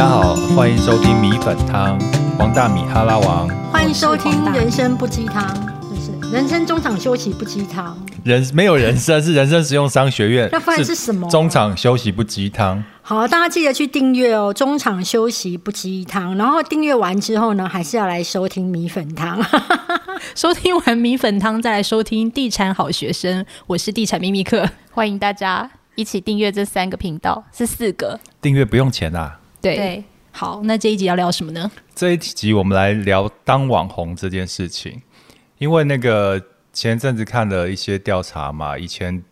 家好，欢迎收听米粉汤，王大米哈拉王。欢迎收听《人生不鸡汤》，就是人生中场休息不鸡汤。人没有人生，是人生实用商学院。那不然是什么？中场休息不鸡汤。好，大家记得去订阅哦。中场休息不鸡汤，然后订阅完之后呢，还是要来收听米粉汤。收听完米粉汤，再来收听地产好学生。我是地产秘密课，欢迎大家一起订阅这三个频道，是四个。订阅不用钱啊。对，好，那这一集要聊什么呢？这一集我们来聊当网红这件事情，因为那个前阵子看了一些调查嘛，以前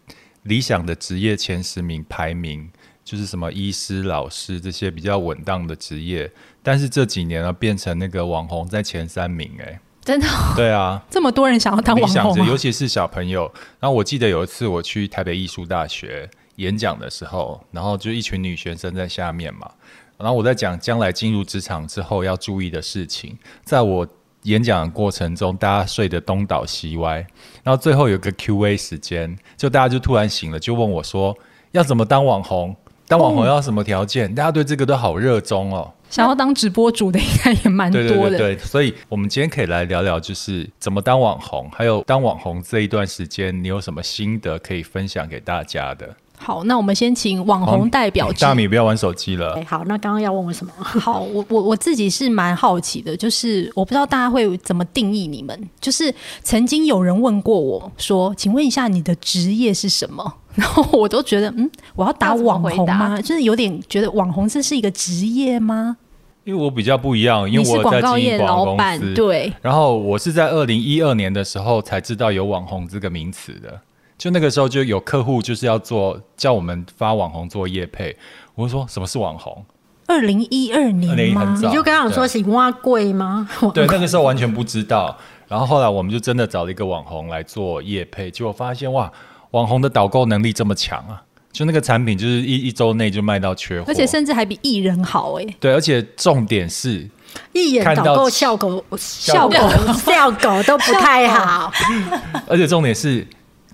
理想的职业前十名排名就是什么医师、老师这些比较稳当的职业，但是这几年呢，变成那个网红在前三名，哎，真的？对啊，这么多人想要当网红，尤其是小朋友。然后我记得有一次我去台北艺术大学演讲的时候，然后就一群女学生在下面嘛。然后我在讲将来进入职场之后要注意的事情，在我演讲的过程中，大家睡得东倒西歪，然后最后有个 Q&A 时间，就大家就突然醒了，就问我说要怎么当网红？当网红要什么条件？大家对这个都好热衷哦。想要当直播主的应该也蛮多的。对对对，所以我们今天可以来聊聊，就是怎么当网红，还有当网红这一段时间，你有什么心得可以分享给大家的？好，那我们先请网红代表。大米不要玩手机了。好，那刚刚要问我什么？好，我我我自己是蛮好奇的，就是我不知道大家会怎么定义你们。就是曾经有人问过我说：“请问一下，你的职业是什么？” 然后我都觉得，嗯，我要打网红吗？就是有点觉得网红这是一个职业吗？因为我比较不一样，因为我在经营老板，对。然后我是在二零一二年的时候才知道有网红这个名词的。就那个时候就有客户就是要做叫我们发网红做业配，我就说什么是网红？二零一二年吗？你就跟他说是挖贵吗？对，那个时候完全不知道。然后后来我们就真的找了一个网红来做业配，结果发现哇，网红的导购能力这么强啊！就那个产品就是一一周内就卖到缺货，而且甚至还比艺人好哎。对，而且重点是一眼导购效果效果效果都不太好，而且重点是。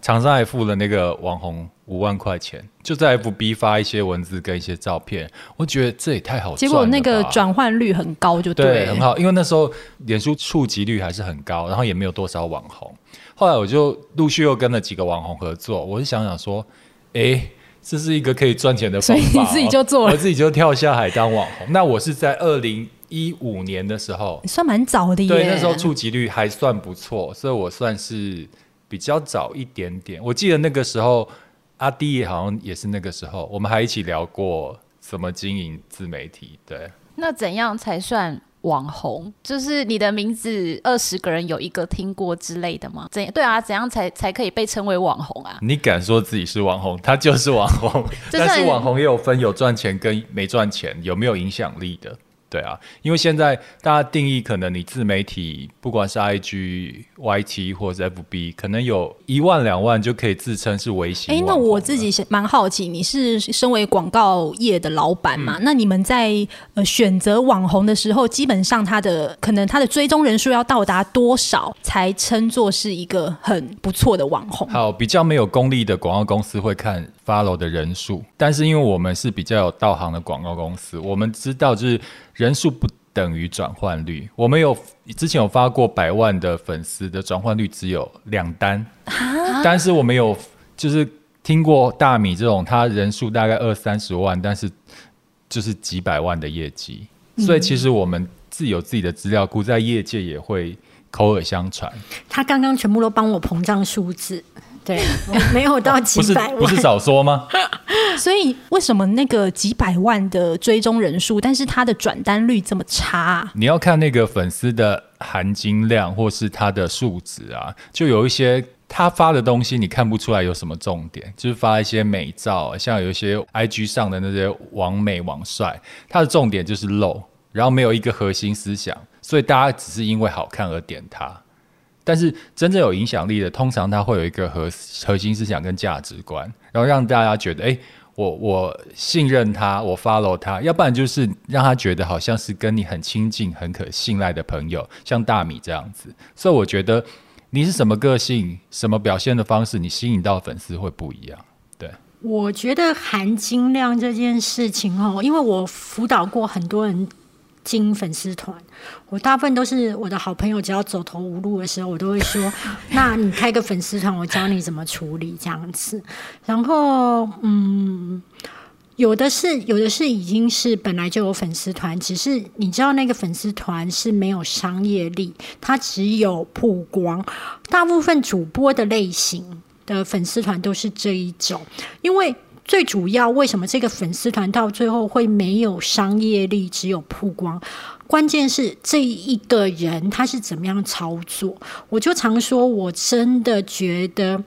厂商还付了那个网红五万块钱，就在 FB 发一些文字跟一些照片，我觉得这也太好。结果那个转换率很高，就对，很好。因为那时候脸书触及率还是很高，然后也没有多少网红。后来我就陆续又跟了几个网红合作，我就想想说，哎，这是一个可以赚钱的方法。你自己就做了，我自己就跳下海当网红。那我是在二零一五年的时候，算蛮早的耶。对，那时候触及率还算不错，所以我算是。比较早一点点，我记得那个时候阿弟好像也是那个时候，我们还一起聊过怎么经营自媒体。对，那怎样才算网红？就是你的名字二十个人有一个听过之类的吗？怎对啊？怎样才才可以被称为网红啊？你敢说自己是网红，他就是网红。但是网红也有分有赚钱跟没赚钱，有没有影响力的？对啊，因为现在大家定义可能你自媒体，不管是 I G、Y T 或者 F B，可能有一万两万就可以自称是微型。哎，那我自己蛮好奇，你是身为广告业的老板嘛？那你们在呃选择网红的时候，基本上他的可能他的追踪人数要到达多少才称作是一个很不错的网红？好，比较没有功利的广告公司会看 follow 的人数，但是因为我们是比较有道行的广告公司，我们知道就是。人数不等于转换率。我们有之前有发过百万的粉丝的转换率只有两单，但是我们有就是听过大米这种，他人数大概二三十万，但是就是几百万的业绩。所以其实我们自有自己的资料库，在业界也会口耳相传。他刚刚全部都帮我膨胀数字。对，没有到几百万，不是少说吗？所以为什么那个几百万的追踪人数，但是他的转单率这么差？你要看那个粉丝的含金量，或是他的数值啊。就有一些他发的东西，你看不出来有什么重点，就是发一些美照，像有一些 IG 上的那些网美网帅，他的重点就是露，然后没有一个核心思想，所以大家只是因为好看而点他。但是真正有影响力的，通常他会有一个核核心思想跟价值观，然后让大家觉得，哎，我我信任他，我 follow 他，要不然就是让他觉得好像是跟你很亲近、很可信赖的朋友，像大米这样子。所以我觉得你是什么个性、什么表现的方式，你吸引到粉丝会不一样。对，我觉得含金量这件事情哦，因为我辅导过很多人经粉丝团，我大部分都是我的好朋友，只要走投无路的时候，我都会说：“ 那你开个粉丝团，我教你怎么处理这样子。”然后，嗯。有的是，有的是已经是本来就有粉丝团，只是你知道那个粉丝团是没有商业力，它只有曝光。大部分主播的类型的粉丝团都是这一种，因为最主要为什么这个粉丝团到最后会没有商业力，只有曝光？关键是这一个人他是怎么样操作？我就常说，我真的觉得，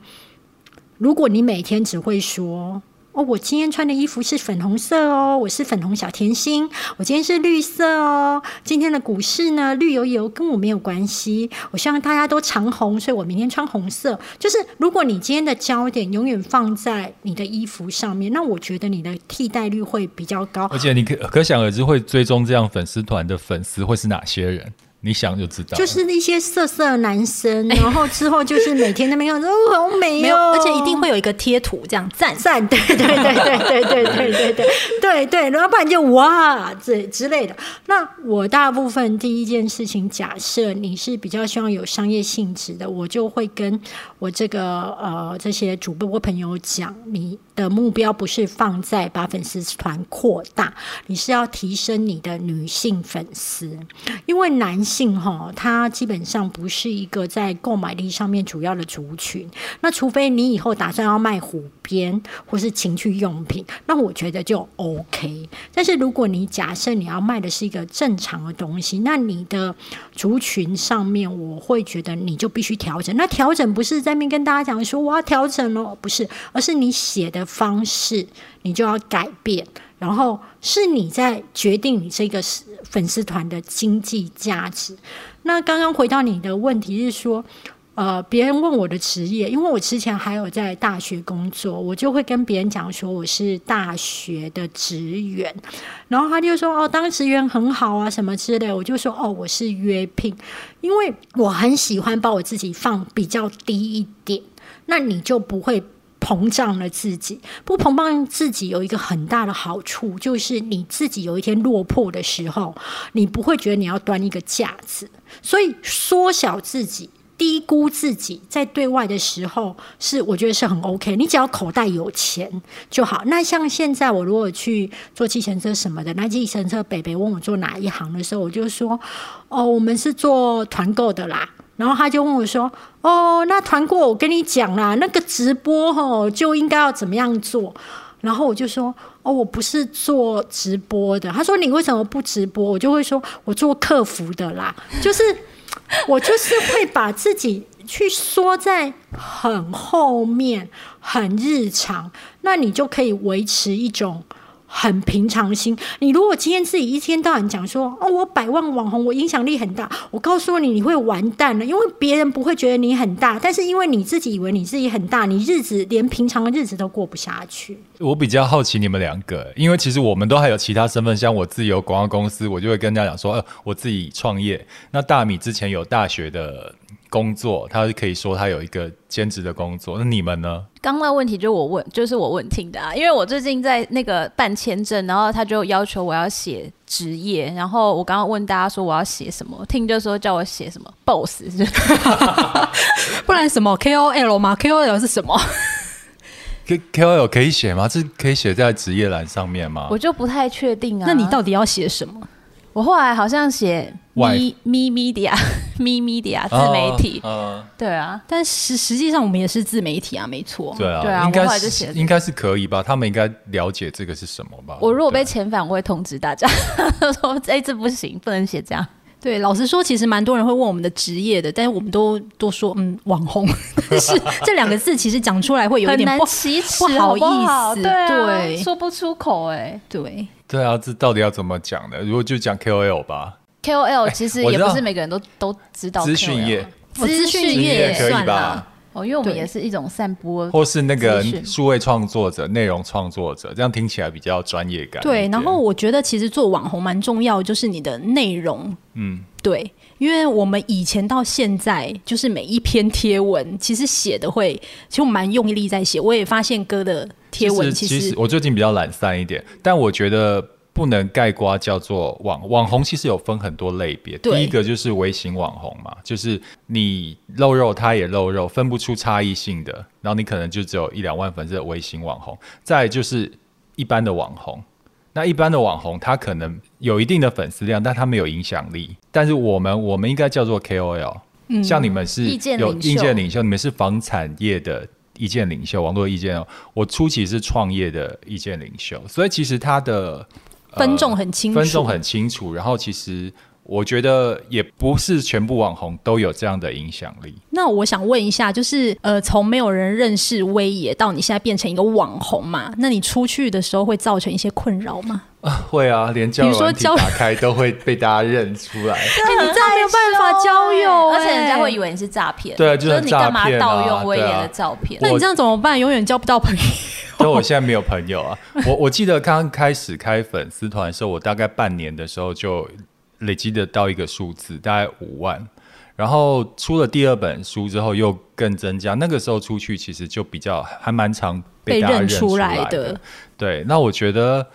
如果你每天只会说。哦，我今天穿的衣服是粉红色哦，我是粉红小甜心。我今天是绿色哦，今天的股市呢，绿油油跟我没有关系。我希望大家都长红，所以我明天穿红色。就是如果你今天的焦点永远放在你的衣服上面，那我觉得你的替代率会比较高。而且你可可想而知，会追踪这样粉丝团的粉丝会是哪些人？你想就知道，就是那些色色男生，然后之后就是每天那边看，哦，好美哦，而且一定会有一个贴图这样赞。赞，对对对对对对对对对对对，然后不然就哇这之类的。那我大部分第一件事情，假设你是比较希望有商业性质的，我就会跟我这个呃这些主播朋友讲，你的目标不是放在把粉丝团扩大，你是要提升你的女性粉丝，因为男。性哈，他基本上不是一个在购买力上面主要的族群。那除非你以后打算要卖虎鞭或是情趣用品，那我觉得就 OK。但是如果你假设你要卖的是一个正常的东西，那你的族群上面，我会觉得你就必须调整。那调整不是在面跟大家讲说我要调整了，不是，而是你写的方式你就要改变。然后是你在决定你这个粉丝团的经济价值。那刚刚回到你的问题是说，呃，别人问我的职业，因为我之前还有在大学工作，我就会跟别人讲说我是大学的职员，然后他就说哦，当职员很好啊，什么之类，我就说哦，我是约聘，因为我很喜欢把我自己放比较低一点，那你就不会。膨胀了自己，不膨胀自己有一个很大的好处，就是你自己有一天落魄的时候，你不会觉得你要端一个架子。所以缩小自己、低估自己，在对外的时候，是我觉得是很 OK。你只要口袋有钱就好。那像现在我如果去做计程车什么的，那计程车北北问我做哪一行的时候，我就说：哦，我们是做团购的啦。然后他就问我说：“哦，那团购我跟你讲啦，那个直播吼就应该要怎么样做？”然后我就说：“哦，我不是做直播的。”他说：“你为什么不直播？”我就会说：“我做客服的啦。”就是我就是会把自己去缩在很后面、很日常，那你就可以维持一种。很平常心。你如果今天自己一天到晚讲说哦，我百万网红，我影响力很大，我告诉你，你会完蛋了，因为别人不会觉得你很大，但是因为你自己以为你自己很大，你日子连平常的日子都过不下去。我比较好奇你们两个，因为其实我们都还有其他身份，像我自己有广告公司，我就会跟大家讲说，呃，我自己创业。那大米之前有大学的。工作，他可以说他有一个兼职的工作。那你们呢？刚那问题就我问，就是我问听的啊。因为我最近在那个办签证，然后他就要求我要写职业，然后我刚刚问大家说我要写什么，听就说叫我写什么 boss，不然什么 K O L 吗？K O L 是什么？K K O L 可以写吗？这可以写在职业栏上面吗？我就不太确定啊。那你到底要写什么？我后来好像写咪咪 media 咪 media 自媒体，对啊，但实实际上我们也是自媒体啊，没错，对啊，对啊，应该是应该是可以吧？他们应该了解这个是什么吧？我如果被遣返，我会通知大家，说哎，这不行，不能写这样。对，老实说，其实蛮多人会问我们的职业的，但是我们都都说嗯，网红，但是这两个字其实讲出来会有一点不不好？意思，对，说不出口，哎，对。对啊，这到底要怎么讲呢？如果就讲 KOL 吧，KOL 其实也不是每个人都都知道。资讯业，资讯业可以吧？哦，因为我们也是一种散播，或是那个数位创作者、内容创作者，这样听起来比较专业感。对，然后我觉得其实做网红蛮重要，就是你的内容。嗯，对，因为我们以前到现在，就是每一篇贴文其实写的会，其实我蛮用力在写。我也发现哥的。贴文，其其实我最近比较懒散一点，但我觉得不能盖瓜叫做网网红，其实有分很多类别。第一个就是微型网红嘛，就是你露肉，他也露肉，分不出差异性的，然后你可能就只有一两万粉丝的微型网红。再就是一般的网红，那一般的网红他可能有一定的粉丝量，但他没有影响力。但是我们我们应该叫做 KOL，、嗯像你们是有领袖意见领袖，你们是房产业的意见领袖，网络意见哦。我初期是创业的意见领袖，所以其实他的、呃分众很清楚，分众很清楚。然后其实我觉得也不是全部网红都有这样的影响力。那我想问一下，就是呃，从没有人认识威爷到你现在变成一个网红嘛？那你出去的时候会造成一些困扰吗？啊会啊，连交友打开 都会被大家认出来。你这样没有办法交友、而且人家哎会以为你是诈骗，对啊就就是是你干嘛诈骗啊盗用威爷的照片？那你这样怎么办？永远交不到朋友。所以 我现在没有朋友啊。我我记得刚开始开粉丝团的时候，我大概半年的时候就累积得到一个数字，大概五万。然后出了第二本书之后，又更增加。那个时候出去其实就比较还蛮常被大家认认出来来的。对，那我觉得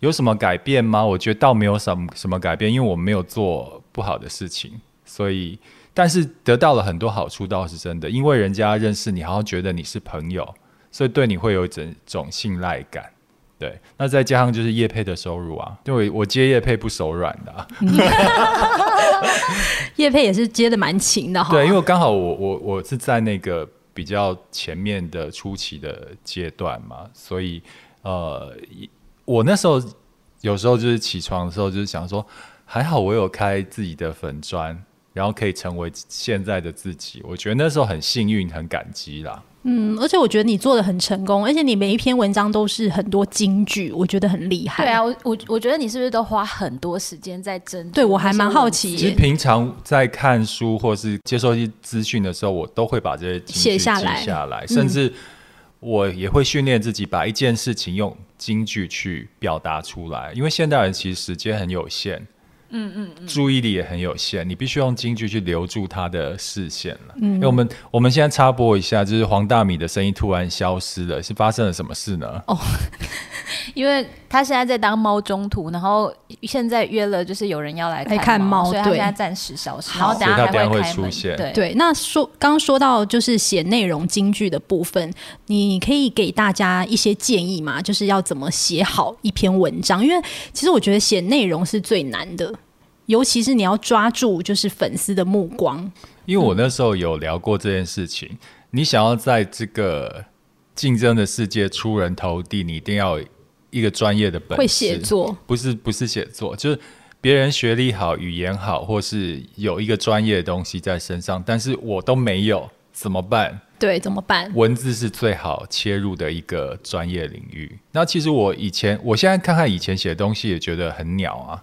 有什么改变吗？我觉得倒没有什么什么改变，因为我没有做不好的事情，所以但是得到了很多好处，倒是真的。因为人家认识你，好像觉得你是朋友，所以对你会有一种种信赖感。对，那再加上就是业配的收入啊，因为我接业配不手软的、啊。叶佩也是接的蛮勤的哈。对，因为刚好我我我是在那个比较前面的初期的阶段嘛，所以呃，我那时候有时候就是起床的时候就是想说，还好我有开自己的粉砖，然后可以成为现在的自己，我觉得那时候很幸运，很感激啦。嗯，而且我觉得你做的很成功，而且你每一篇文章都是很多金句，我觉得很厉害。对啊，，我我我觉得你是不是都花很多时间在针？对我还蛮好奇其实平常在看书或是接受一些资讯的时候，我都会把这些写下来记下来，甚至我也会训练自己把一件事情用京剧去表达出来，因为现代人其实时间很有限。嗯嗯嗯，注意力也很有限，你必须用京剧去留住他的视线了。嗯，因为我们我们现在插播一下，就是黄大米的声音突然消失了，是发生了什么事呢？因为他现在在当猫中途，然后现在约了，就是有人要来来看猫猫，所以他对现在暂时消失，好然后等下还所以他等下会开门出现对对，那说刚刚说到就是写内容京剧的部分，你可以给大家一些建议吗？就是要怎么写好一篇文章？因为其实我觉得写内容是最难的，尤其是你要抓住就是粉丝的目光。因为我那时候有聊过这件事情，你想要在这个竞争的世界出人头地，你一定要有一个专业的本事，会写作，不是不是写作，就是别人学历好、语言好，或是有一个专业的东西在身上，但是我都没有，怎么办？对，怎么办？文字是最好切入的一个专业领域。那其实我以前，我现在看看以前写的东西，也觉得很鸟啊，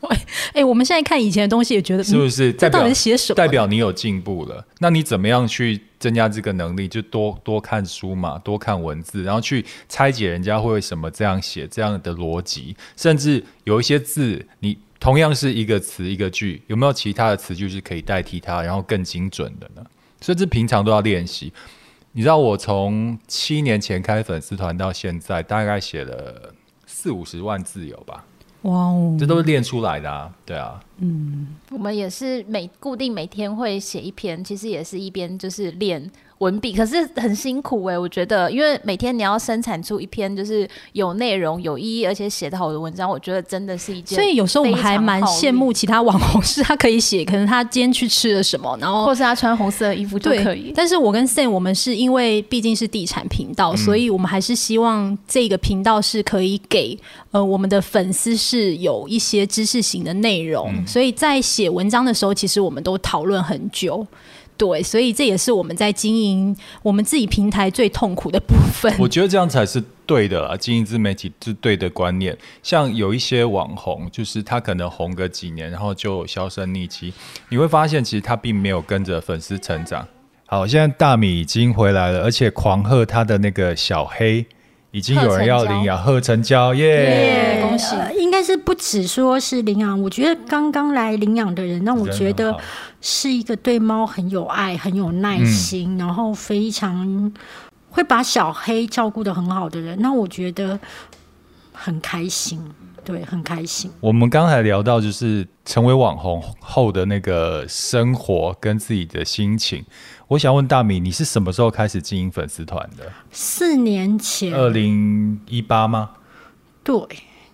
哎、我们现在看以前的东西，也觉得是不嗯、是？代表？代表你有进步了。那你怎么样去增加这个能力？就多多看书嘛，多看文字，然后去拆解人家会为什么这样写，这样的逻辑，甚至有一些字，你同样是一个词一个句，有没有其他的词句是可以代替它，然后更精准的呢？所以这平常都要练习。你知道我从七年前开粉丝团到现在，大概写了四五十万字有吧？哇哦，这都是练出来的啊，对啊。嗯我们也是每固定每天会写一篇，其实也是一边就是练文笔，可是很辛苦哎、我觉得，因为每天你要生产出一篇就是有内容、有意义，而且写得好的文章，我觉得真的是一件，所以有时候我们还蛮羡慕其他网红，是他可以写，可能他今天去吃了什么，然后或是他穿红色的衣服就可以。但是我跟 Sam 我们是因为毕竟是地产频道，所以我们还是希望这个频道是可以给呃我们的粉丝是有一些知识型的内容，所以在写文章的时候，其实我们都讨论很久。对，所以这也是我们在经营我们自己平台最痛苦的部分。我觉得这样才是对的啊，经营自媒体是对的观念。像有一些网红，就是他可能红个几年，然后就销声匿迹，你会发现其实他并没有跟着粉丝成长。好，现在大米已经回来了，而且狂贺他的那个小黑，已经有人要领养贺成交耶！耶恭喜。呃应该是不止说是领养，我觉得刚刚来领养的人让我觉得是一个对猫很有爱、很有耐心，然后非常会把小黑照顾的很好的人，那我觉得很开心，对，很开心。我们刚才聊到就是成为网红后的那个生活跟自己的心情，我想问大米，你是什么时候开始经营粉丝团的？四年前，二零一八吗？对，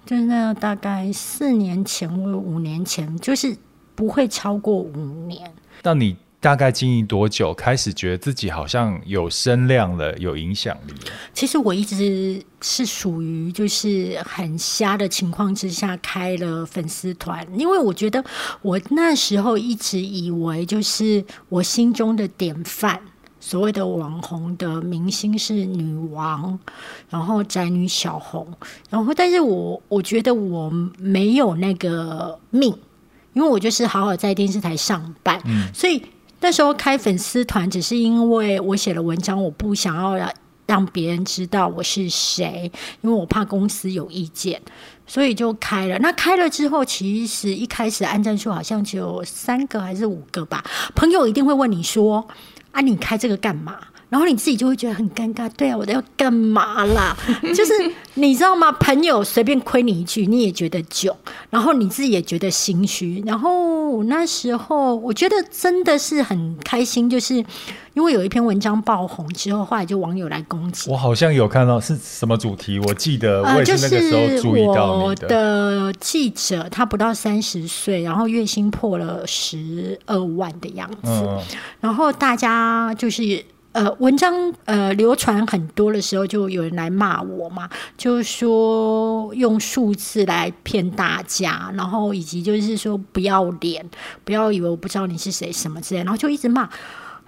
就是那大概四年前或五年前，就是不会超过五年。那你大概经营多久，开始觉得自己好像有声量了，有影响力了？其实我一直是属于就是很瞎的情况之下开了粉丝团，因为我觉得我那时候一直以为就是我心中的典范。所谓的网红的明星是女王，然后宅女小红，然后但是我我觉得我没有那个命，因为我就是好好在电视台上班，所以那时候开粉丝团只是因为我写了文章，我不想要让让别人知道我是谁，因为我怕公司有意见，所以就开了。那开了之后，其实一开始按赞数好像只有三个还是五个吧，朋友一定会问你说。啊，你开这个干嘛？然后你自己就会觉得很尴尬。对啊，我要干嘛啦？就是你知道吗？朋友随便亏你一句，你也觉得囧，然后你自己也觉得心虚。然后那时候，我觉得真的是很开心，就是因为有一篇文章爆红之后，后来就网友来攻击。我好像有看到是什么主题，我记得我也是那个时候注意到你的记者，他不到三十岁，然后月薪破了十二万的样子，然后大家就是。呃，文章呃流传很多的时候，就有人来骂我嘛，就是说用数字来骗大家，然后以及就是说不要脸，不要以为我不知道你是谁什么之类，然后就一直骂。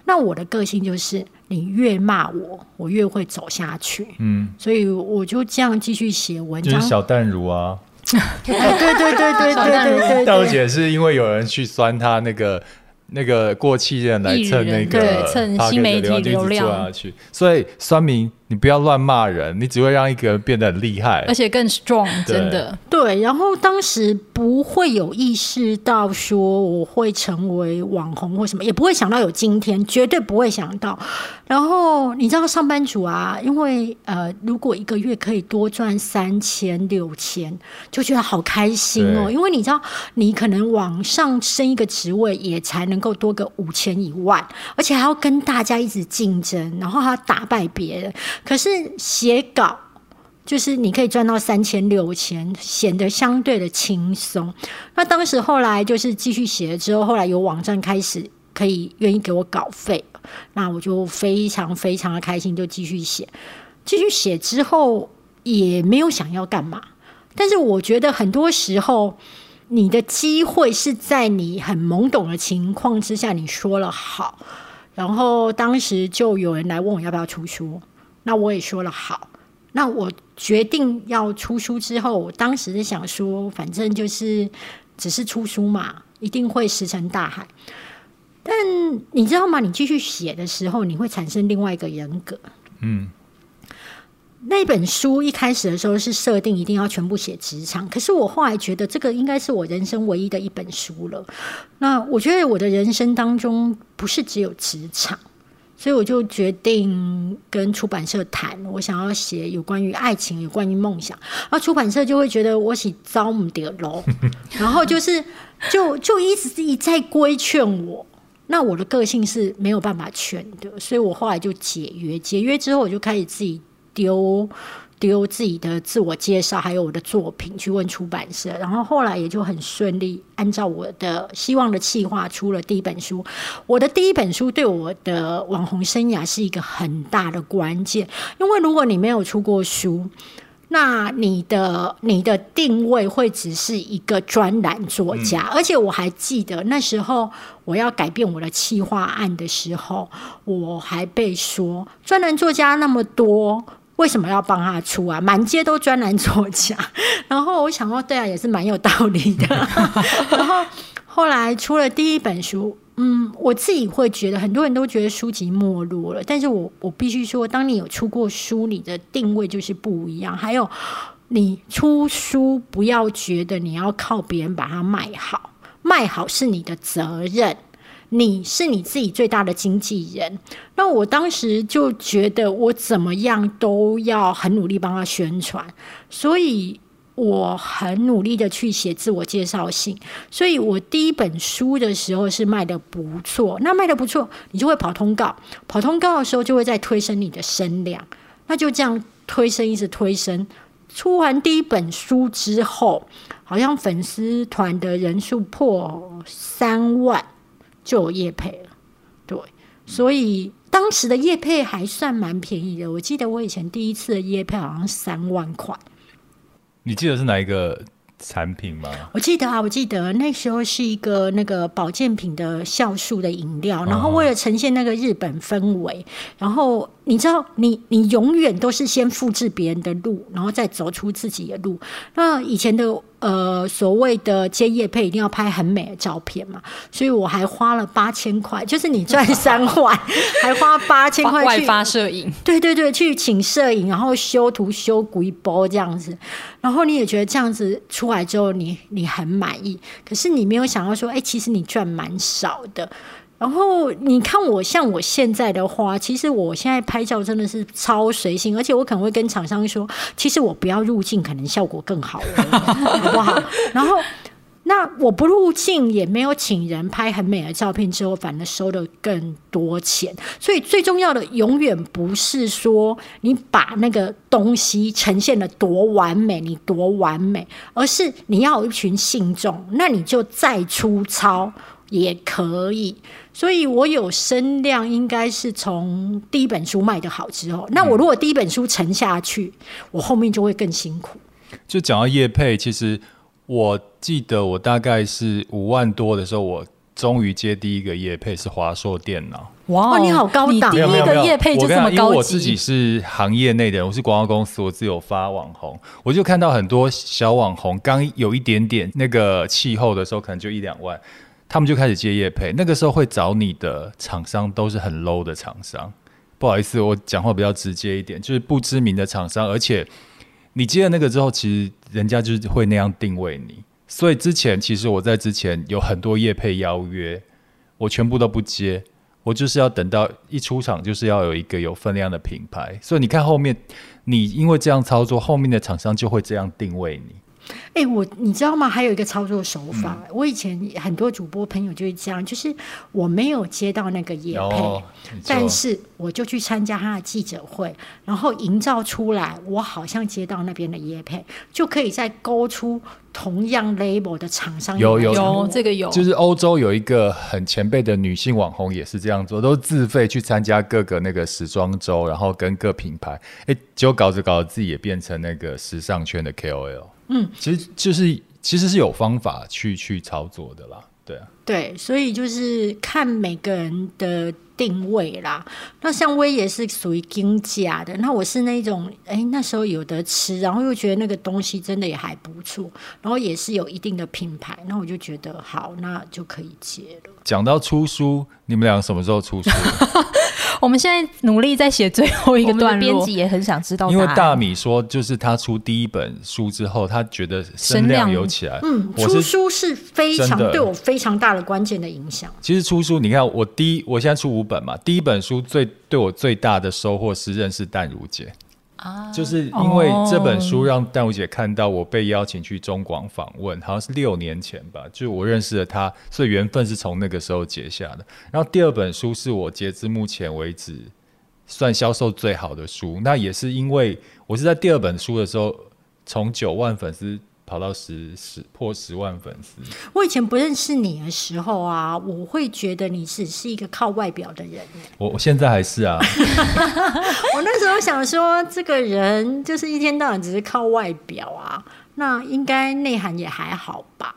那我的个性就是，你越骂我，我越会走下去。嗯，所以我就这样继续写文章。就是小淡如啊，对对对对对对对。道姐是因为有人去酸他那个。那个过气人来蹭那个对蹭新媒体流量，所以酸民。你不要乱骂人，你只会让一个人变得很厉害，而且更 strong。真的对。然后当时不会有意识到说我会成为网红或什么，也不会想到有今天，绝对不会想到。然后你知道上班族啊，因为呃，如果一个月可以多赚三千六千，就觉得好开心哦。因为你知道，你可能往上升一个职位，也才能够多个五千一万，而且还要跟大家一直竞争，然后还要打败别人。可是写稿就是你可以赚到三千六千，显得相对的轻松。那当时后来就是继续写了之后，后来有网站开始可以愿意给我稿费，那我就非常非常的开心，就继续写。继续写之后也没有想要干嘛，但是我觉得很多时候你的机会是在你很懵懂的情况之下，你说了好，然后当时就有人来问我要不要出书。那我也说了好，那我决定要出书之后，我当时是想说，反正就是只是出书嘛，一定会石沉大海。但你知道吗？你继续写的时候，你会产生另外一个人格。嗯，那本书一开始的时候是设定一定要全部写职场，可是我后来觉得这个应该是我人生唯一的一本书了。那我觉得我的人生当中不是只有职场。所以我就决定跟出版社谈，我想要写有关于爱情、有关于梦想，然后出版社就会觉得我是招不得喽，然后就是就就一直一再规劝我，那我的个性是没有办法劝的，所以我后来就解约，解约之后我就开始自己丢。丢自己的自我介绍，还有我的作品去问出版社，然后后来也就很顺利，按照我的希望的计划出了第一本书。我的第一本书对我的网红生涯是一个很大的关键，因为如果你没有出过书，那你的你的定位会只是一个专栏作家。而且我还记得那时候我要改变我的企划案的时候，我还被说专栏作家那么多。为什么要帮他出啊？满街都专栏作家，然后我想说，对啊，也是蛮有道理的。然后后来出了第一本书，嗯，我自己会觉得很多人都觉得书籍没落了，但是我我必须说，当你有出过书，你的定位就是不一样。还有，你出书不要觉得你要靠别人把它卖好，卖好是你的责任。你是你自己最大的经纪人。那我当时就觉得，我怎么样都要很努力帮他宣传，所以我很努力的去写自我介绍信。所以我第一本书的时候是卖的不错，那卖的不错，你就会跑通告，跑通告的时候就会再推升你的声量，那就这样推升，一直推升。出完第一本书之后，好像粉丝团的人数破三万，就有叶配了。对，所以当时的叶配还算蛮便宜的。我记得我以前第一次的叶配好像三万块。你记得是哪一个产品吗？我记得啊，我记得那时候是一个那个保健品的酵素的饮料，然后为了呈现那个日本氛围，然后。你知道，你你永远都是先复制别人的路，然后再走出自己的路。那以前的呃所谓的接夜配，一定要拍很美的照片嘛，所以我还花了八千块，就是你赚三万，还花八千块外发摄影。对对对，去请摄影，然后修图修鬼波这样子，然后你也觉得这样子出来之后，你你很满意，可是你没有想到说，哎，其实你赚蛮少的。然后你看我像我现在的话，其实我现在拍照真的是超随性，而且我可能会跟厂商说，其实我不要入镜，可能效果更好，好不好？然后那我不入镜，也没有请人拍很美的照片，之后反而收的更多钱。所以最重要的永远不是说你把那个东西呈现的多完美，你多完美，而是你要有一群信众，那你就再粗糙也可以。所以，我有声量，应该是从第一本书卖的好之后。那我如果第一本书沉下去，我后面就会更辛苦。就讲到叶配，其实我记得我大概是五万多的时候，我终于接第一个叶配是华硕电脑。哇，你好高档！第一个叶配就这么高级。因为我自己是行业内的人，我是广告公司，我自有发网红，我就看到很多小网红刚有一点点那个气候的时候，可能就一两万。他们就开始接业配，那个时候会找你的厂商都是很 low 的厂商。不好意思，我讲话比较直接一点，就是不知名的厂商。而且你接了那个之后，其实人家就是会那样定位你。所以之前其实我在之前有很多业配邀约，我全部都不接，我就是要等到一出场就是要有一个有分量的品牌。所以你看后面，你因为这样操作，后面的厂商就会这样定位你。哎，我你知道吗？还有一个操作手法，我以前很多主播朋友就是这样，就是我没有接到那个业配，但是我就去参加他的记者会，然后营造出来我好像接到那边的业配，就可以再勾出同样 label 的厂商。有有有，这个有，就是欧洲有一个很前辈的女性网红也是这样做，都自费去参加各个那个时装周，然后跟各品牌，哎，结果搞着搞着自己也变成那个时尚圈的 KOL。嗯，其实就是其实是有方法去去操作的啦，对啊，对，所以就是看每个人的定位啦。那像威也是属于金价的，那我是那种哎那时候有得吃，然后又觉得那个东西真的也还不错，然后也是有一定的品牌，那我就觉得好，那就可以接了。讲到出书，你们俩什么时候出书？我们现在努力在写最后一个段落，编辑也很想知道。因为大米说，就是他出第一本书之后，他觉得声量有起来。嗯，出书是非常对我非常大的关键的影响。其实出书，你看我第一，我现在出五本嘛，第一本书最对我最大的收获是认识淡如姐。就是因为这本书让淡如姐看到我被邀请去中广访问，好像是六年前吧，就我认识了她，所以缘分是从那个时候结下的。然后第二本书是我截至目前为止算销售最好的书，那也是因为我是在第二本书的时候从九万粉丝。跑到十十破十万粉丝。我以前不认识你的时候啊，我会觉得你只是一个靠外表的人。我我现在还是啊。我那时候想说，这个人就是一天到晚只是靠外表啊，那应该内涵也还好吧。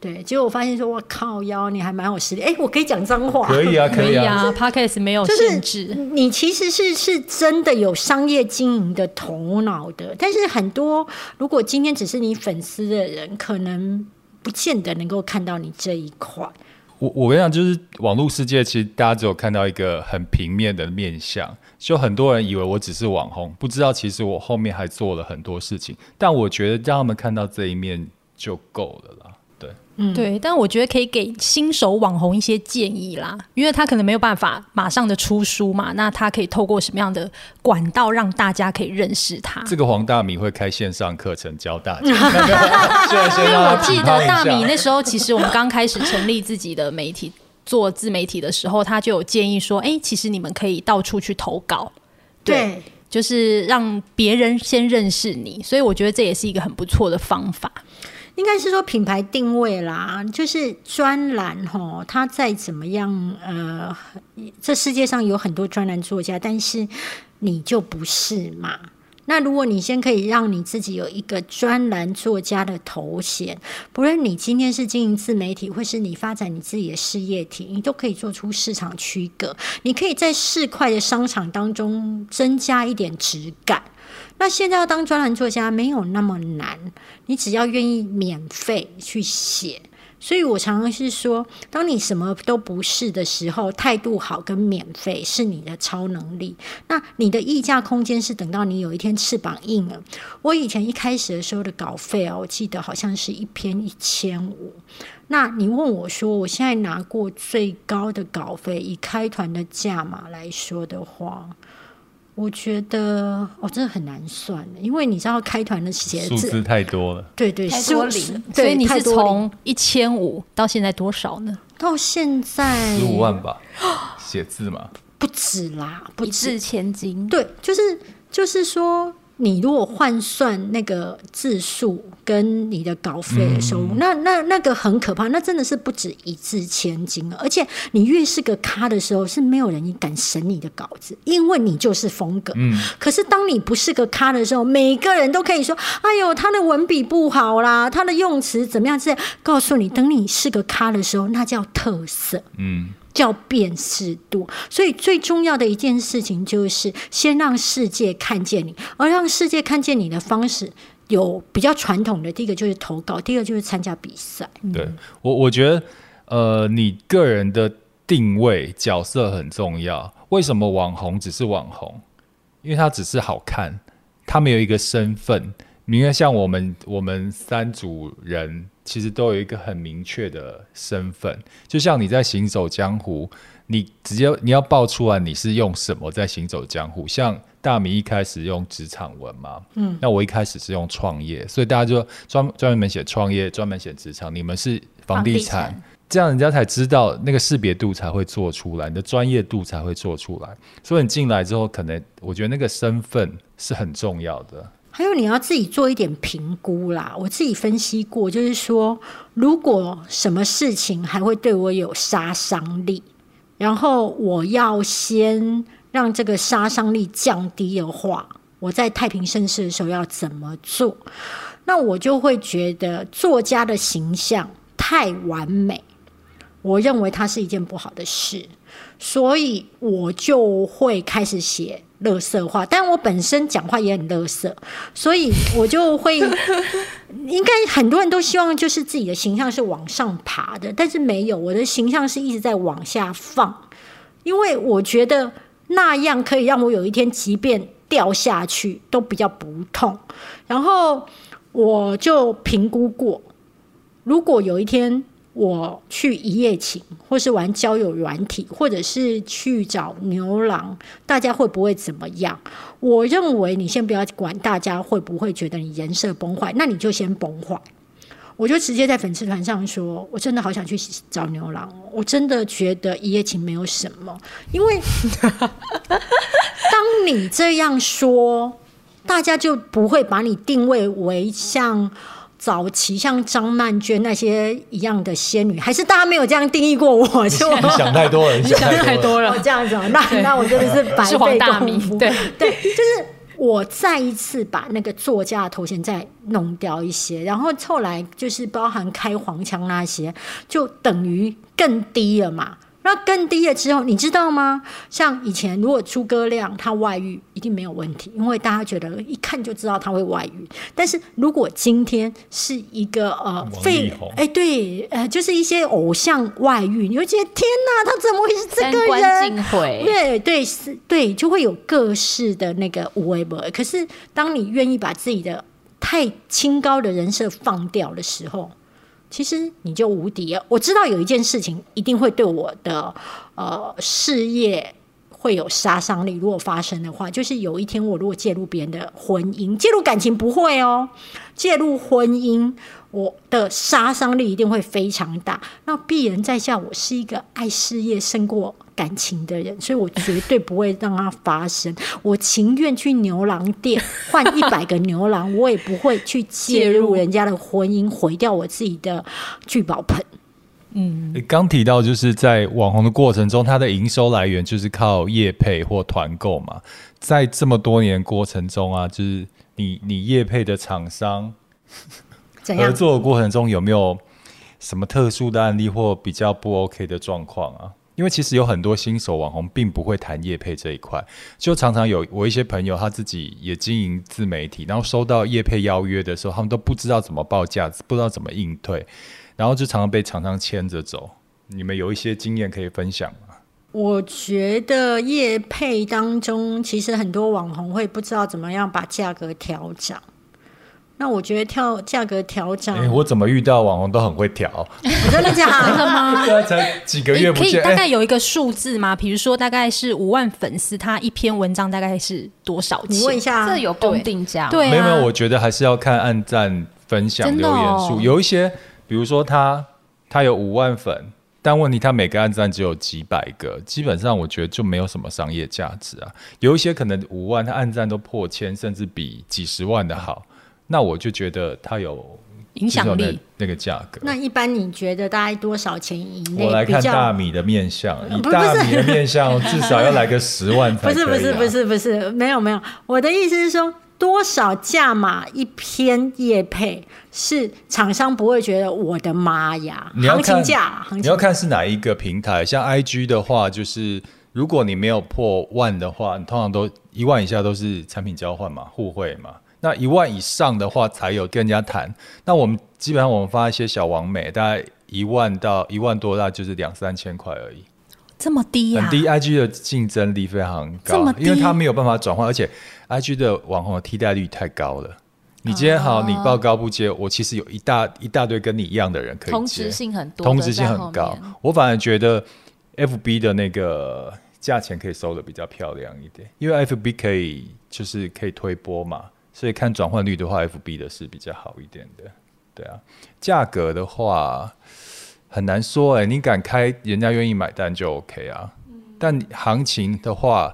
对，结果我发现说，我靠，腰你还蛮有实力。哎，我可以讲脏话，可以啊，可以啊。Podcast 没有限制，你其实是是真的有商业经营的头脑的。但是很多，如果今天只是你粉丝的人，可能不见得能够看到你这一块。我我跟你讲，就是网络世界，其实大家只有看到一个很平面的面相，就很多人以为我只是网红，不知道其实我后面还做了很多事情。但我觉得让他们看到这一面就够了啦。嗯，对，但我觉得可以给新手网红一些建议啦，因为他可能没有办法马上的出书嘛，那他可以透过什么样的管道让大家可以认识他？这个黄大米会开线上课程教大家。因为我记得大米那时候，其实我们刚开始成立自己的媒体做自媒体的时候，他就有建议说，哎、其实你们可以到处去投稿，对，就是让别人先认识你，所以我觉得这也是一个很不错的方法。应该是说品牌定位啦，就是专栏吼，它再怎么样，呃，这世界上有很多专栏作家，但是你就不是嘛。那如果你先可以让你自己有一个专栏作家的头衔，不论你今天是经营自媒体，或是你发展你自己的事业体，你都可以做出市场区隔。你可以在市侩的商场当中增加一点质感。那现在要当专栏作家没有那么难，你只要愿意免费去写。所以我常常是说，当你什么都不是的时候，态度好跟免费是你的超能力。那你的溢价空间是等到你有一天翅膀硬了。我以前一开始的时候的稿费啊，我记得好像是一篇一千五。那你问我说，我现在拿过最高的稿费，以开团的价码来说的话，我觉得哦，真的很难算的，因为你知道开团的鞋子，数字太多了。对对，太多零对所以你是从一千五到现在多少呢？到现在十五万吧，写字嘛，不止啦，不一止千金。对，就是就是说，你如果换算那个字数跟你的稿费的收入，那那那个很可怕，那真的是不止一字千金了。而且你越是个咖的时候，是没有人敢审你的稿子，因为你就是风格。嗯，可是当你不是个咖的时候，每个人都可以说：“哎呦，他的文笔不好啦，他的用词怎么样？”之类，告诉你，等你是个咖的时候，那叫特色。嗯，叫辨识度，所以最重要的一件事情就是先让世界看见你，而让世界看见你的方式有比较传统的，第一个就是投稿，第二个就是参加比赛。对我我觉得，呃，你个人的定位角色很重要。为什么网红只是网红？因为他只是好看，他没有一个身份。你看，像我们我们三组人，其实都有一个很明确的身份。就像你在行走江湖，你直接你要报出来你是用什么在行走江湖。像大米一开始用职场文嘛，嗯，那我一开始是用创业，所以大家就专专门写创业，专门写职场。你们是房地产，房地产这样人家才知道那个识别度才会做出来，你的专业度才会做出来。所以你进来之后，可能我觉得那个身份是很重要的。还有你要自己做一点评估啦。我自己分析过，就是说，如果什么事情还会对我有杀伤力，然后我要先让这个杀伤力降低的话，我在太平盛世的时候要怎么做？那我就会觉得作家的形象太完美，我认为它是一件不好的事，所以我就会开始写乐色话。但我本身讲话也很乐色，所以我就会，应该很多人都希望就是自己的形象是往上爬的，但是没有，我的形象是一直在往下放，因为我觉得那样可以让我有一天即便掉下去都比较不痛。然后我就评估过，如果有一天我去一夜情，或是玩交友软体，或者是去找牛郎，大家会不会怎么样？我认为你先不要管大家会不会觉得你人设崩坏，那你就先崩坏。我就直接在粉丝团上说，我真的好想去找牛郎，我真的觉得一夜情没有什么，因为 当你这样说，大家就不会把你定位为像早期像张曼娟那些一样的仙女，还是大家没有这样定义过我？就 你想太多了，你想太多了。哦，这样子哦，那那我真的是白是黄费大米功夫。对 对，就是我再一次把那个作家的头衔再弄掉一些，然后后来就是包含开黄腔那些，就等于更低了嘛。那更低了之后，你知道吗？像以前如果诸葛亮他外遇一定没有问题，因为大家觉得一看就知道他会外遇。但是如果今天是一个呃王废力宏哎对呃就是一些偶像外遇，你会觉得天哪，他怎么会是这三观个人？尽毁，对对是，对，就会有各式的那个无为不。可是当你愿意把自己的太清高的人设放掉的时候，其实你就无敌了。我知道有一件事情一定会对我的呃事业会有杀伤力，如果发生的话，就是有一天我如果介入别人的婚姻，介入感情不会哦，介入婚姻。我的杀伤力一定会非常大。那鄙人在下，我是一个爱事业胜过感情的人，所以我绝对不会让它发生。我情愿去牛郎店换一百个牛郎，我也不会去介入人家的婚姻，毁掉我自己的聚宝盆。嗯，刚提到就是在网红的过程中，它的营收来源就是靠业配或团购嘛。在这么多年过程中啊，就是你你业配的厂商。合作的过程中有没有什么特殊的案例或比较不 OK 的状况啊？因为其实有很多新手网红并不会谈业配这一块，就常常有我一些朋友他自己也经营自媒体，然后收到业配邀约的时候，他们都不知道怎么报价，不知道怎么应对，然后就常常被厂商牵着走。你们有一些经验可以分享吗？我觉得业配当中，其实很多网红会不知道怎么样把价格调涨。那我觉得调价格调涨，哎，我怎么遇到网红都很会调？真的假的吗？才几个月，可以大概有一个数字吗？比如说大概是五万粉丝，他一篇文章大概是多少钱？你问一下，这有公定价？对，没有没有，我觉得还是要看按赞、分享、留言数。有一些，比如说他他有五万粉，但问题他每个按赞只有几百个，基本上我觉得就没有什么商业价值啊。有一些可能五万，他按赞都破千，甚至比几十万的好。那我就觉得他有影响力，那个价格。那一般你觉得大概多少钱以内？我来看大米的面相，以大米的面相至少要来个十万 才不是不是不是不是，没有没有。我的意思是说，多少价码一篇叶配是厂商不会觉得我的妈呀？行情价，你要看是哪一个平台。像 IG 的话，就是如果你没有破万的话，你通常都一万以下都是产品交换嘛，互惠嘛。那一万以上的话才有跟人家谈。那我们基本上我们发一些小王美，大概一万到一万多，那就是两三千块而已。这么低呀？很低。IG 的竞争力非常高，因为它没有办法转换，而且 IG 的网红的替代率太高了。你今天好，你报高不接，我其实有一大一大堆跟你一样的人可以接，同质性很多，同质性很高。我反而觉得 FB 的那个价钱可以收的比较漂亮一点，因为 FB 可以就是可以推波嘛。所以看转换率的话，FB 的是比较好一点的，对啊。价格的话很难说哎，你敢开，人家愿意买单就 OK 啊。但行情的话，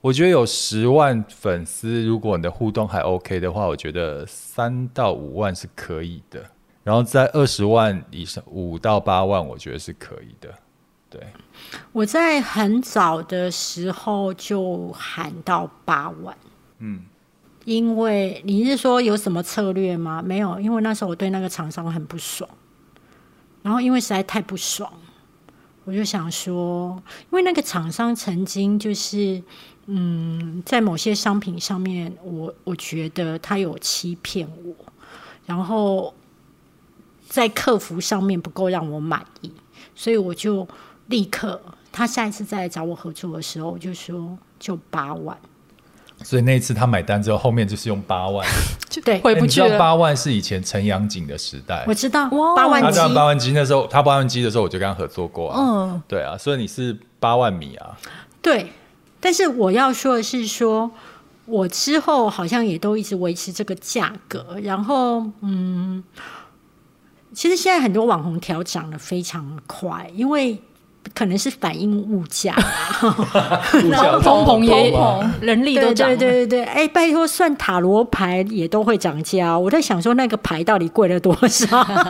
我觉得有十万粉丝，如果你的互动还 OK 的话，我觉得三到五万是可以的。然后在二十万以上，五到八万，我觉得是可以的。对，我在很早的时候就喊到八万，嗯。因为你是说有什么策略吗？没有，因为那时候我对那个厂商很不爽，然后因为实在太不爽，我就想说，因为那个厂商曾经就是嗯，在某些商品上面，我我觉得他有欺骗我，然后在客服上面不够让我满意，所以我就立刻，他下一次再来找我合作的时候，我就说就八万。所以那一次他买单之后，后面就是用八万，对，回不去了。八万是以前陈阳景的时代，我知道。八万他八万机那时候，他八万机的时候，我就跟他合作过啊。嗯，对啊，所以你是八万米啊。对，但是我要说的是，说我之后好像也都一直维持这个价格。然后，嗯，其实现在很多网红调涨的非常快，因为。可能是反映物价，然后通膨也人力都涨，对对对对哎，拜托，算塔罗牌也都会涨价。我在想说，那个牌到底贵了多少？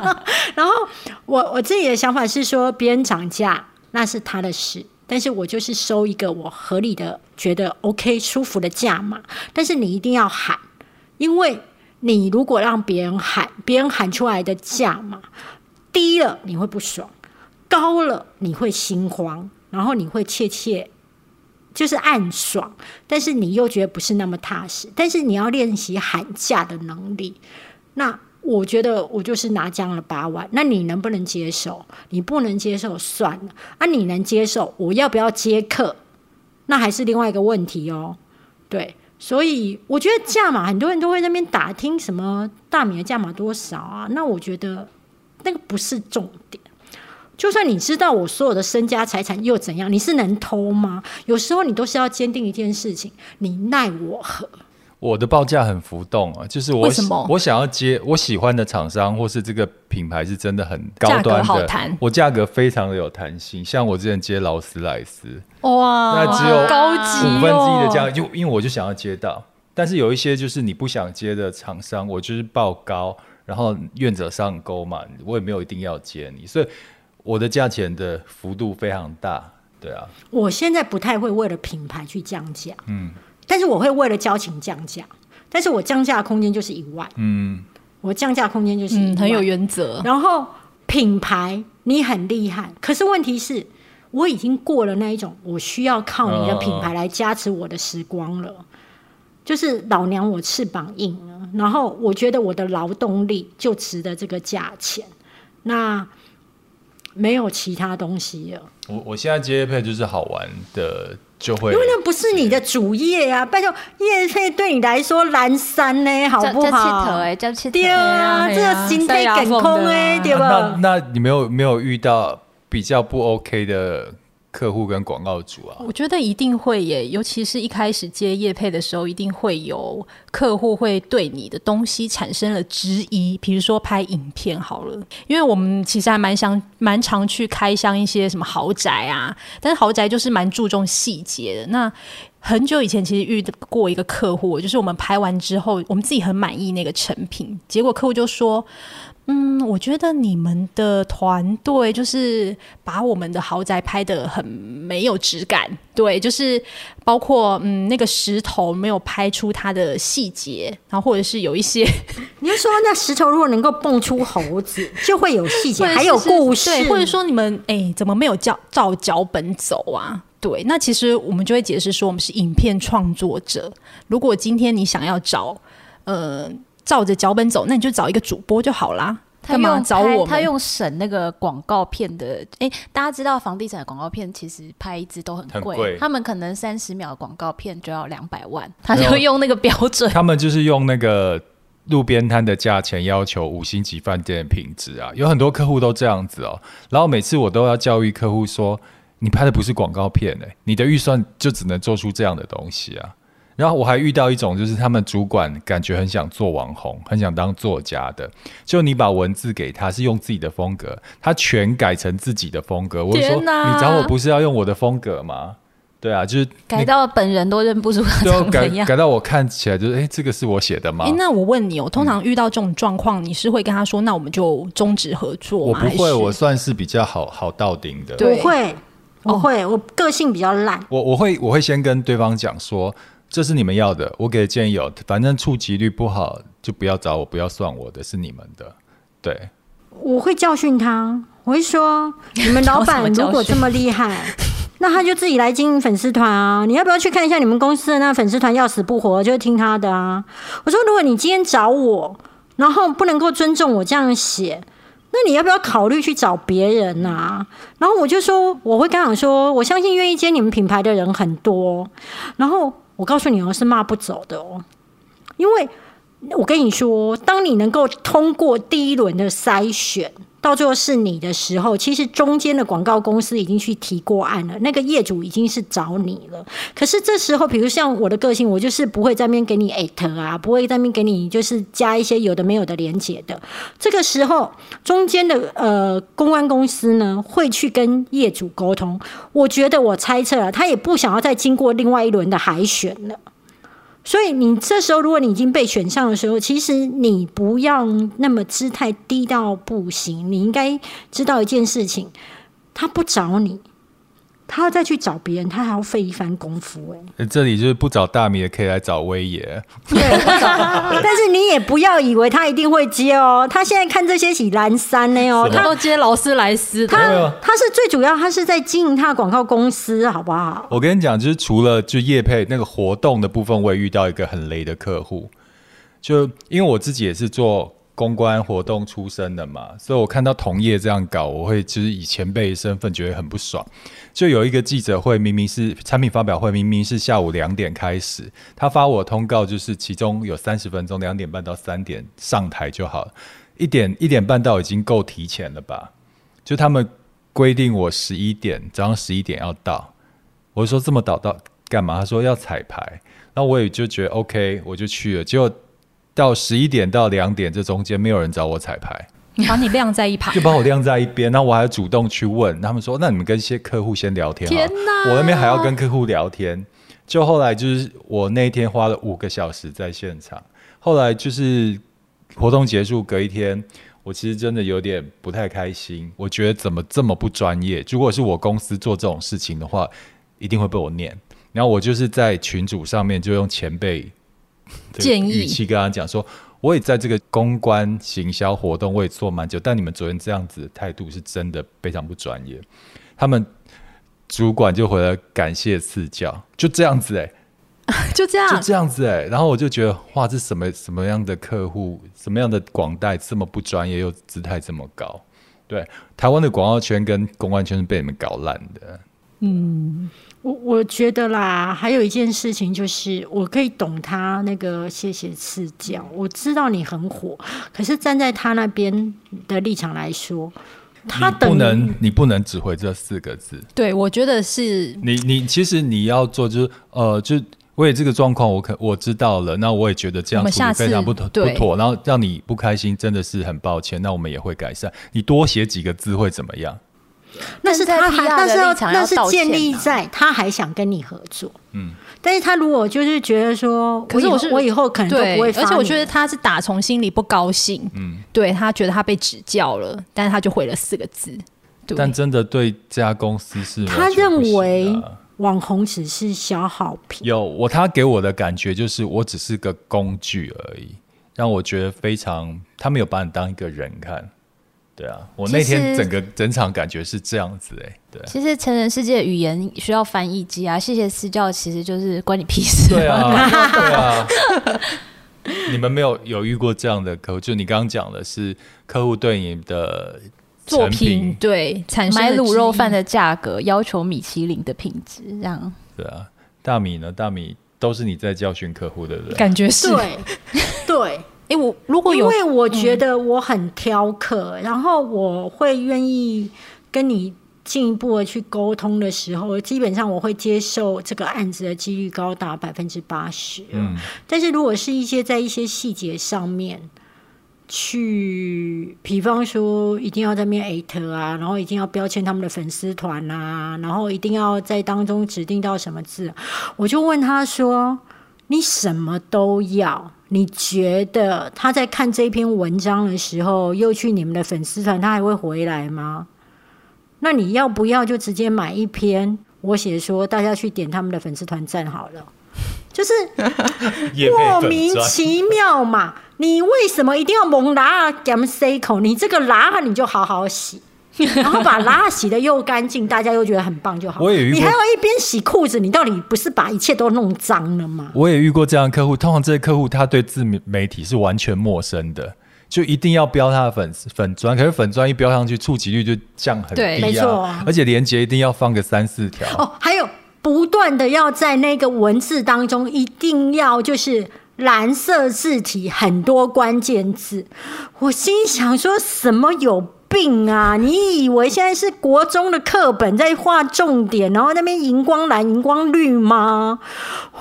然后我我自己的想法是说，别人涨价那是他的事，但是我就是收一个我合理的、觉得 OK 舒服的价嘛。但是你一定要喊，因为你如果让别人喊，别人喊出来的价嘛低了，你会不爽。高了你会心慌，然后你会怯怯，就是暗爽，但是你又觉得不是那么踏实。但是你要练习喊价的能力。那我觉得我就是拿这样的八万，那你能不能接受？你不能接受算了。啊，你能接受？我要不要接客？那还是另外一个问题哦。对，所以我觉得价码很多人都会那边打听什么大米的价码多少啊？那我觉得。那个不是重点。就算你知道我所有的身家财产又怎样？你是能偷吗？有时候你都是要坚定一件事情，你奈我何？我的报价很浮动啊，就是我我想要接我喜欢的厂商，或是这个品牌是真的很高端的，我价格非常的有弹性。像我之前接劳斯莱斯，哇，那只有高级五分之一的价就因为我就想要接到。但是有一些就是你不想接的厂商，我就是报高，然后愿者上钩嘛，我也没有一定要接你，所以我的价钱的幅度非常大。对啊，我现在不太会为了品牌去降价，嗯，但是我会为了交情降价，但是我降价的空间就是一万，嗯，我降价空间就是一万，嗯，很有原则。然后品牌你很厉害，可是问题是，我已经过了那一种我需要靠你的品牌来加持我的时光了。就是老娘我翅膀硬了，然后我觉得我的劳动力就值得这个价钱，那没有其他东西了，我我现在接配就是好玩的，就会因为那不是你的主业啊！拜托，业费对你来说蓝山呢，好不叫叫气头好？哎，叫气头对啊，这个心态梗空哎，对吧那？那你没有没有遇到比较不 OK 的客户跟广告主啊？我觉得一定会耶，尤其是一开始接业配的时候，一定会有客户会对你的东西产生了质疑。比如说拍影片好了，因为我们其实还蛮想蛮常去开箱一些什么豪宅啊，但是豪宅就是蛮注重细节的。那很久以前其实遇过一个客户，就是我们拍完之后，我们自己很满意那个成品，结果客户就说。嗯，我觉得你们的团队就是把我们的豪宅拍的很没有质感，对，就是包括嗯那个石头没有拍出它的细节，然后或者是有一些你就说那石头如果能够蹦出猴子，就会有细节，还有故事，对，或者说你们哎、怎么没有照照脚本走啊？对，那其实我们就会解释说，我们是影片创作者。如果今天你想要找呃照着脚本走，那你就找一个主播就好啦。他干嘛用找我？他用省那个广告片的，哎、大家知道房地产的广告片其实拍一支都很贵，很他们可能三十秒的广告片就要两百万，他就用那个标准。他们就是用那个路边摊的价钱要求五星级饭店的品质啊，有很多客户都这样子哦。然后每次我都要教育客户说，你拍的不是广告片哎、你的预算就只能做出这样的东西啊。然后我还遇到一种，就是他们主管感觉很想做网红，很想当作家的，就你把文字给他，是用自己的风格，他全改成自己的风格。我就说，你找我不是要用我的风格吗？对啊，就是改到本人都认不出他最后改长怎样。改到我看起来就是，哎、这个是我写的吗？哎、那我问你哦，通常遇到这种状况，你是会跟他说，那我们就终止合作吗？我不会，我算是比较好好到顶的。对我会，我会，我个性比较烂。我我会我会先跟对方讲说，这是你们要的，我给的建议有，反正触及率不好就不要找我，不要算我的，是你们的。对，我会教训他，我会说：你们老板如果这么厉害，那他就自己来经营粉丝团啊！你要不要去看一下你们公司的那粉丝团？要死不活，就听他的啊！我说，如果你今天找我，然后不能够尊重我这样写，那你要不要考虑去找别人啊？然后我就说，我会跟他讲说，我相信愿意接你们品牌的人很多。然后我告诉你哦，是骂不走的哦，因为我跟你说，当你能够通过第一轮的筛选，到最后是你的时候，其实中间的广告公司已经去提过案了，那个业主已经是找你了。可是这时候，比如像我的个性，我就是不会在那边给你艾特啊，不会在那边给你就是加一些有的没有的连接的。这个时候，中间的呃公关公司呢会去跟业主沟通。我觉得我猜测了，他也不想要再经过另外一轮的海选了。所以你这时候，如果你已经被选上的时候，其实你不要那么姿态低到不行。你应该知道一件事情，他不找你，他要再去找别人，他还要费一番功夫、欸。呃这里就是不找大米也，可以来找威爷。对，但是你也不要以为他一定会接哦。他现在看这些起蓝山呢哦，他他都接劳斯莱斯的，他他是最主要，他是在经营他的广告公司，好不好？我跟你讲，就是除了就业配那个活动的部分，我也遇到一个很雷的客户。就因为我自己也是做公关活动出身的嘛，所以我看到同业这样搞，我会就是以前辈身份觉得很不爽。就有一个记者会，明明是产品发表会，明明是下午两点开始，他发我通告就是其中有三十分钟，两点半到三点上台就好。一点一点半到已经够提前了吧？就他们规定我十一点早上十一点要到，我说这么早到干嘛？他说要彩排，那我也就觉得 OK，我就去了。结果到十一点到两点这中间没有人找我彩排，把你晾在一旁就。把我晾在一边，然后我还主动去问他们说：“那你们跟一些客户先聊天好了。”天哪我那边还要跟客户聊天。就后来就是我那一天花了五个小时在现场，后来就是活动结束隔一天，我其实真的有点不太开心。我觉得怎么这么不专业？如果是我公司做这种事情的话，一定会被我念。然后我就是在群组上面就用前辈的建议语气跟他讲说，我也在这个公关行销活动我也做蛮久，但你们昨天这样子的态度是真的非常不专业。他们主管就回来感谢赐教，就这样子哎、就就这样，就这样子哎、然后我就觉得哇，这什么什么样的客户，什么样的广代这么不专业又姿态这么高？对，台湾的广告圈跟公关圈是被你们搞烂的。我我觉得啦，还有一件事情就是，我可以懂他那个谢谢赐教，我知道你很火，可是站在他那边的立场来说，他不能，你不能只回这四个字。对我觉得是你你其实你要做就是呃，就我也这个状况，我可我知道了，那我也觉得这样处理非常不妥不妥，然后让你不开心，真的是很抱歉。那我们也会改善。你多写几个字会怎么样？那是他还，站在 PR 那是要那是建立啊。在他还想跟你合作，嗯，但是他如果就是觉得说，可是我是我以后可能都不会，而且我觉得他是打从心里不高兴，嗯，对他觉得他被指教了，但是他就回了四个字，对，但真的对这家公司是他认为网红只是消耗品，有我，他给我的感觉就是我只是个工具而已，让我觉得非常，他没有把你当一个人看。对啊，我那天整个整场感觉是这样子哎、对其实成人世界的语言需要翻译机啊，谢谢私教其实就是关你屁事。对啊，对啊。你们没有有遇过这样的客户？就你刚刚讲的是客户对你的成作品对产生买卤肉饭的价格要求米其林的品质，这样对啊，大米呢？大米都是你在教训客户，对不对？感觉是，对对。哎，我如果有因为我觉得我很挑客，然后我会愿意跟你进一步的去沟通的时候，基本上我会接受这个案子的几率高达百分之八十。嗯，但是如果是一些在一些细节上面。去，比方说，一定要在那边艾特啊，然后一定要标签他们的粉丝团啊，然后一定要在当中指定到什么字，我就问他说：“你什么都要？你觉得他在看这篇文章的时候，又去你们的粉丝团，他还会回来吗？那你要不要就直接买一篇？我写说大家去点他们的粉丝团赞好了，就是 莫名其妙嘛！你为什么一定要蒙拉给他们塞口？你这个拉你就好好洗，然后把拉洗的又干净，大家又觉得很棒就好。我也遇过你还要一边洗裤子，你到底不是把一切都弄脏了吗？我也遇过这样的客户，通常这些客户他对自媒体是完全陌生的，就一定要标他的粉丝粉砖，可是粉砖一标上去，触及率就降很低对啊，没错啊而且连接一定要放个三四条。哦，还有不断的要在那个文字当中，一定要就是蓝色字体很多关键字。我心想说什么有病啊？你以为现在是国中的课本在画重点，然后那边荧光蓝、荧光绿吗？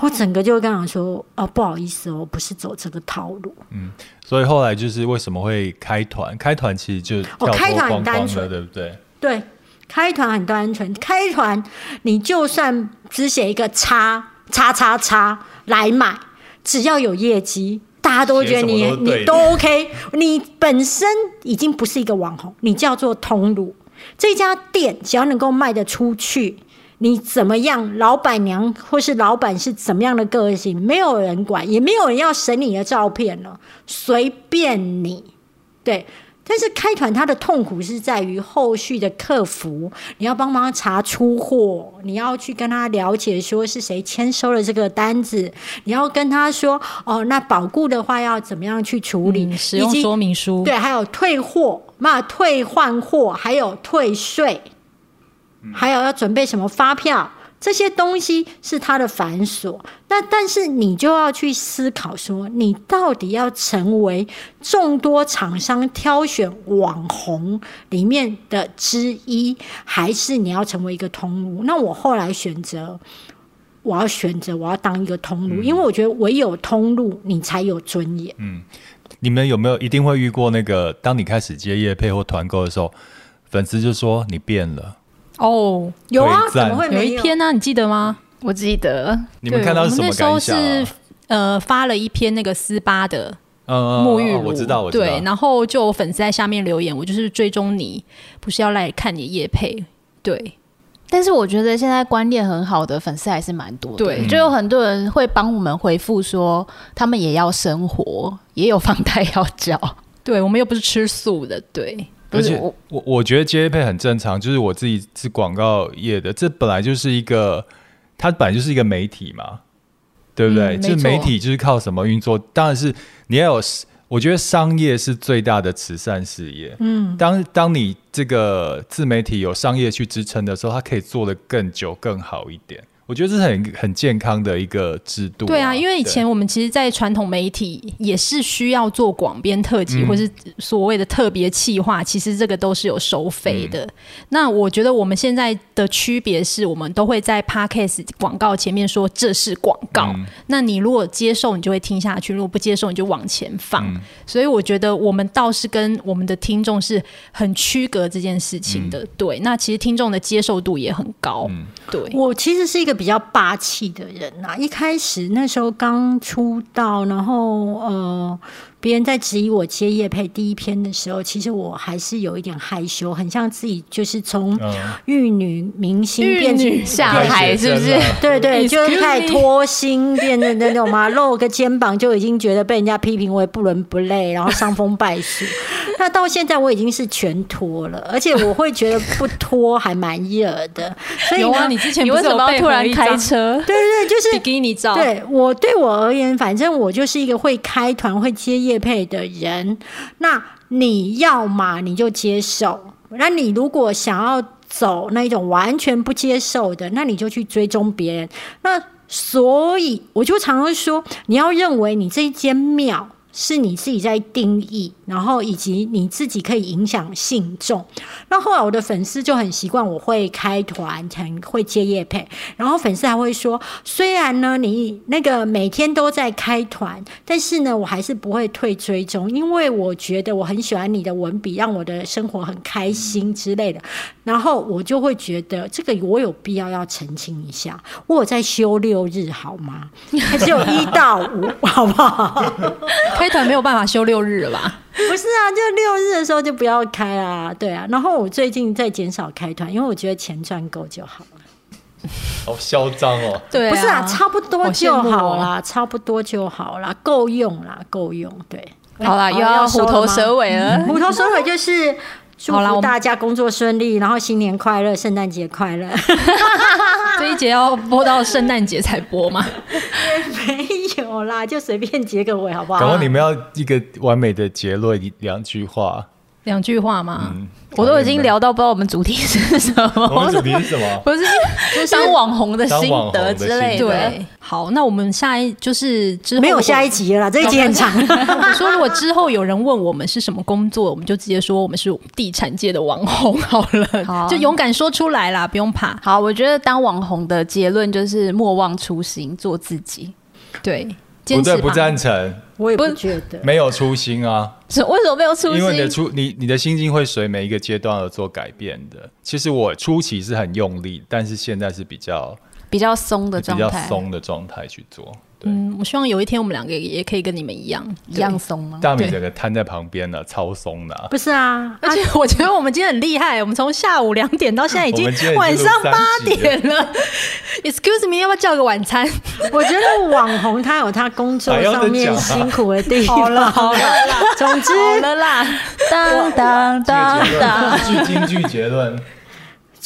我整个就跟他说：“哦，不好意思哦，不是走这个套路。嗯所以后来就是为什么会开团？开团其实就哦开团很单纯的，对不对？对，开团很单纯，开团你就算只写一个叉叉叉叉来买，只要有业绩，大家都会觉得你你都 OK。你本身已经不是一个网红，你叫做通路。这家店只要能够卖得出去，你怎么样，老板娘或是老板是怎么样的个性，没有人管，也没有人要审你的照片了，随便你。对，但是开团它的痛苦是在于后续的客服，你要帮忙查出货，你要去跟他了解说是谁签收了这个单子，你要跟他说哦，那保固的话要怎么样去处理，嗯使用说明书，对，还有退货、那退换货，还有退税，还有要准备什么发票，这些东西是它的繁琐，那但是你就要去思考说，你到底要成为众多厂商挑选网红里面的之一，还是你要成为一个通路？那我后来选择。我要选择，我要当一个通路，因为我觉得唯有通路，你才有尊严。嗯你们有没有一定会遇过那个，当你开始接业配或团购的时候，粉丝就说你变了？哦，有啊，怎么会没一篇呢、你记得吗？我记得你们对看到是什么我们那时候是？呃发了一篇那个斯巴的嗯沐浴乳，我知道，我知道。对，然后就有粉丝在下面留言，我就是追踪你，不是要来看你夜配，对但是我觉得现在观念很好的粉丝还是蛮多的，对就有很多人会帮我们回复说，他们也要生活，也有房贷要交。对，我们又不是吃素的，对，而且我我我觉得接配很正常，就是我自己是广告业的，这本来就是一个，它本来就是一个媒体嘛，对不对？嗯就是媒体就是靠什么运作？当然是你要有，我觉得商业是最大的慈善事业。嗯，当当你这个自媒体有商业去支撑的时候，它可以做得更久、更好一点。我觉得这是很很健康的一个制度、对啊，因为以前我们其实，在传统媒体也是需要做广编特辑，嗯或是所谓的特别企划，其实这个都是有收费的。嗯那我觉得我们现在的区别是，我们都会在 podcast 广告前面说这是广告。嗯那你如果接受，你就会听下去；如果不接受，你就往前放。嗯所以我觉得我们倒是跟我们的听众是很区隔这件事情的。对，那其实听众的接受度也很高。嗯对，我其实是一个比较霸气的人呐、一开始那时候刚出道，然后呃，别人在质疑我接叶配第一篇的时候，其实我还是有一点害羞，很像自己就是从嗯，玉女明星玉变成女下海是不是？对对，就是开始 me 脱星，变成那种嘛，露个肩膀就已经觉得被人家批评为不伦不类，然后伤风败俗。那到现在我已经是全脱了，而且我会觉得不脱 还蛮热的。所以你之前你什么要突然开车？对对对，就是比基尼照？对我对我而言，反正我就是一个会开团、会接业配的人。那你要嘛，你就接受；那你如果想要走那一种完全不接受的，那你就去追踪别人。那所以我就常常说，你要认为你这一间庙。是你自己在定义，然后以及你自己可以影响信众。那后来我的粉丝就很习惯我会开团，很会接业配，然后粉丝还会说，虽然呢你那个每天都在开团，但是呢我还是不会退追踪，因为我觉得我很喜欢你的文笔，让我的生活很开心之类的。然后我就会觉得这个我有必要要澄清一下，我有在休六日好吗？还只有一到五，好不好？开团没有办法休六日了吧？不是啊，就六日的时候就不要开啊，对啊。然后我最近在减少开团，因为我觉得钱赚够就好了。好嚣张哦！对不是啊，差不多就好啦，差不多就好啦，够用啦，够用。对，好啦，又要虎头蛇尾了。虎头蛇尾就是祝好啦我们福大家工作顺利，然后新年快乐，圣诞节快乐。这一节要播到圣诞节才播吗？没有啦，就随便结个尾好不好？然后你们要一个完美的结论，一两句话。两句话嘛？嗯，我都已经聊到不知道我们主题是什我们么，主题是什么？不是，就是当网红的心得之类的。对，好，那我们下一就是之后没有下一集。集了啦，这一集很长。我说，如果之后有人问我们是什么工作，我们就直接说我们是地产界的网红好了，好就勇敢说出来啦，不用怕。好，我觉得当网红的结论就是莫忘初心，做自己。对，不对，不赞成，我也不觉得。没有初心啊。是为什么没有初心因为你的？初你你的心境会随每一个阶段而做改变的。其实我初期是很用力，但是现在是比较比较松的比较状态，松的状态去做。对，嗯，我希望有一天我们两个也可以跟你们一样一样松吗？大米整个瘫在旁边了，超松的啊、不是啊，而且 我觉得我们今天很厉害，我们从下午两点到现在已经晚上八点了。Excuse me，要不要叫个晚餐？我觉得网红他有他工作上面辛苦的地方。好了好了总之，好了啦，当当当当。论，句金句结论。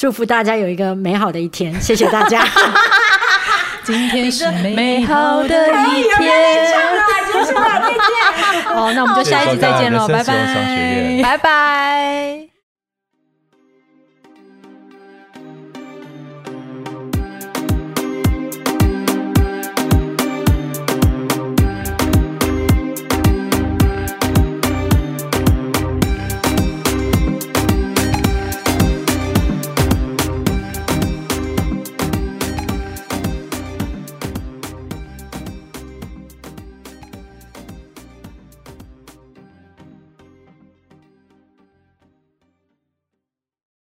祝福大家有一个美好的一天，谢谢大家。今天是美美好的一天，好，那我们就下一集再见喽，拜拜。拜拜。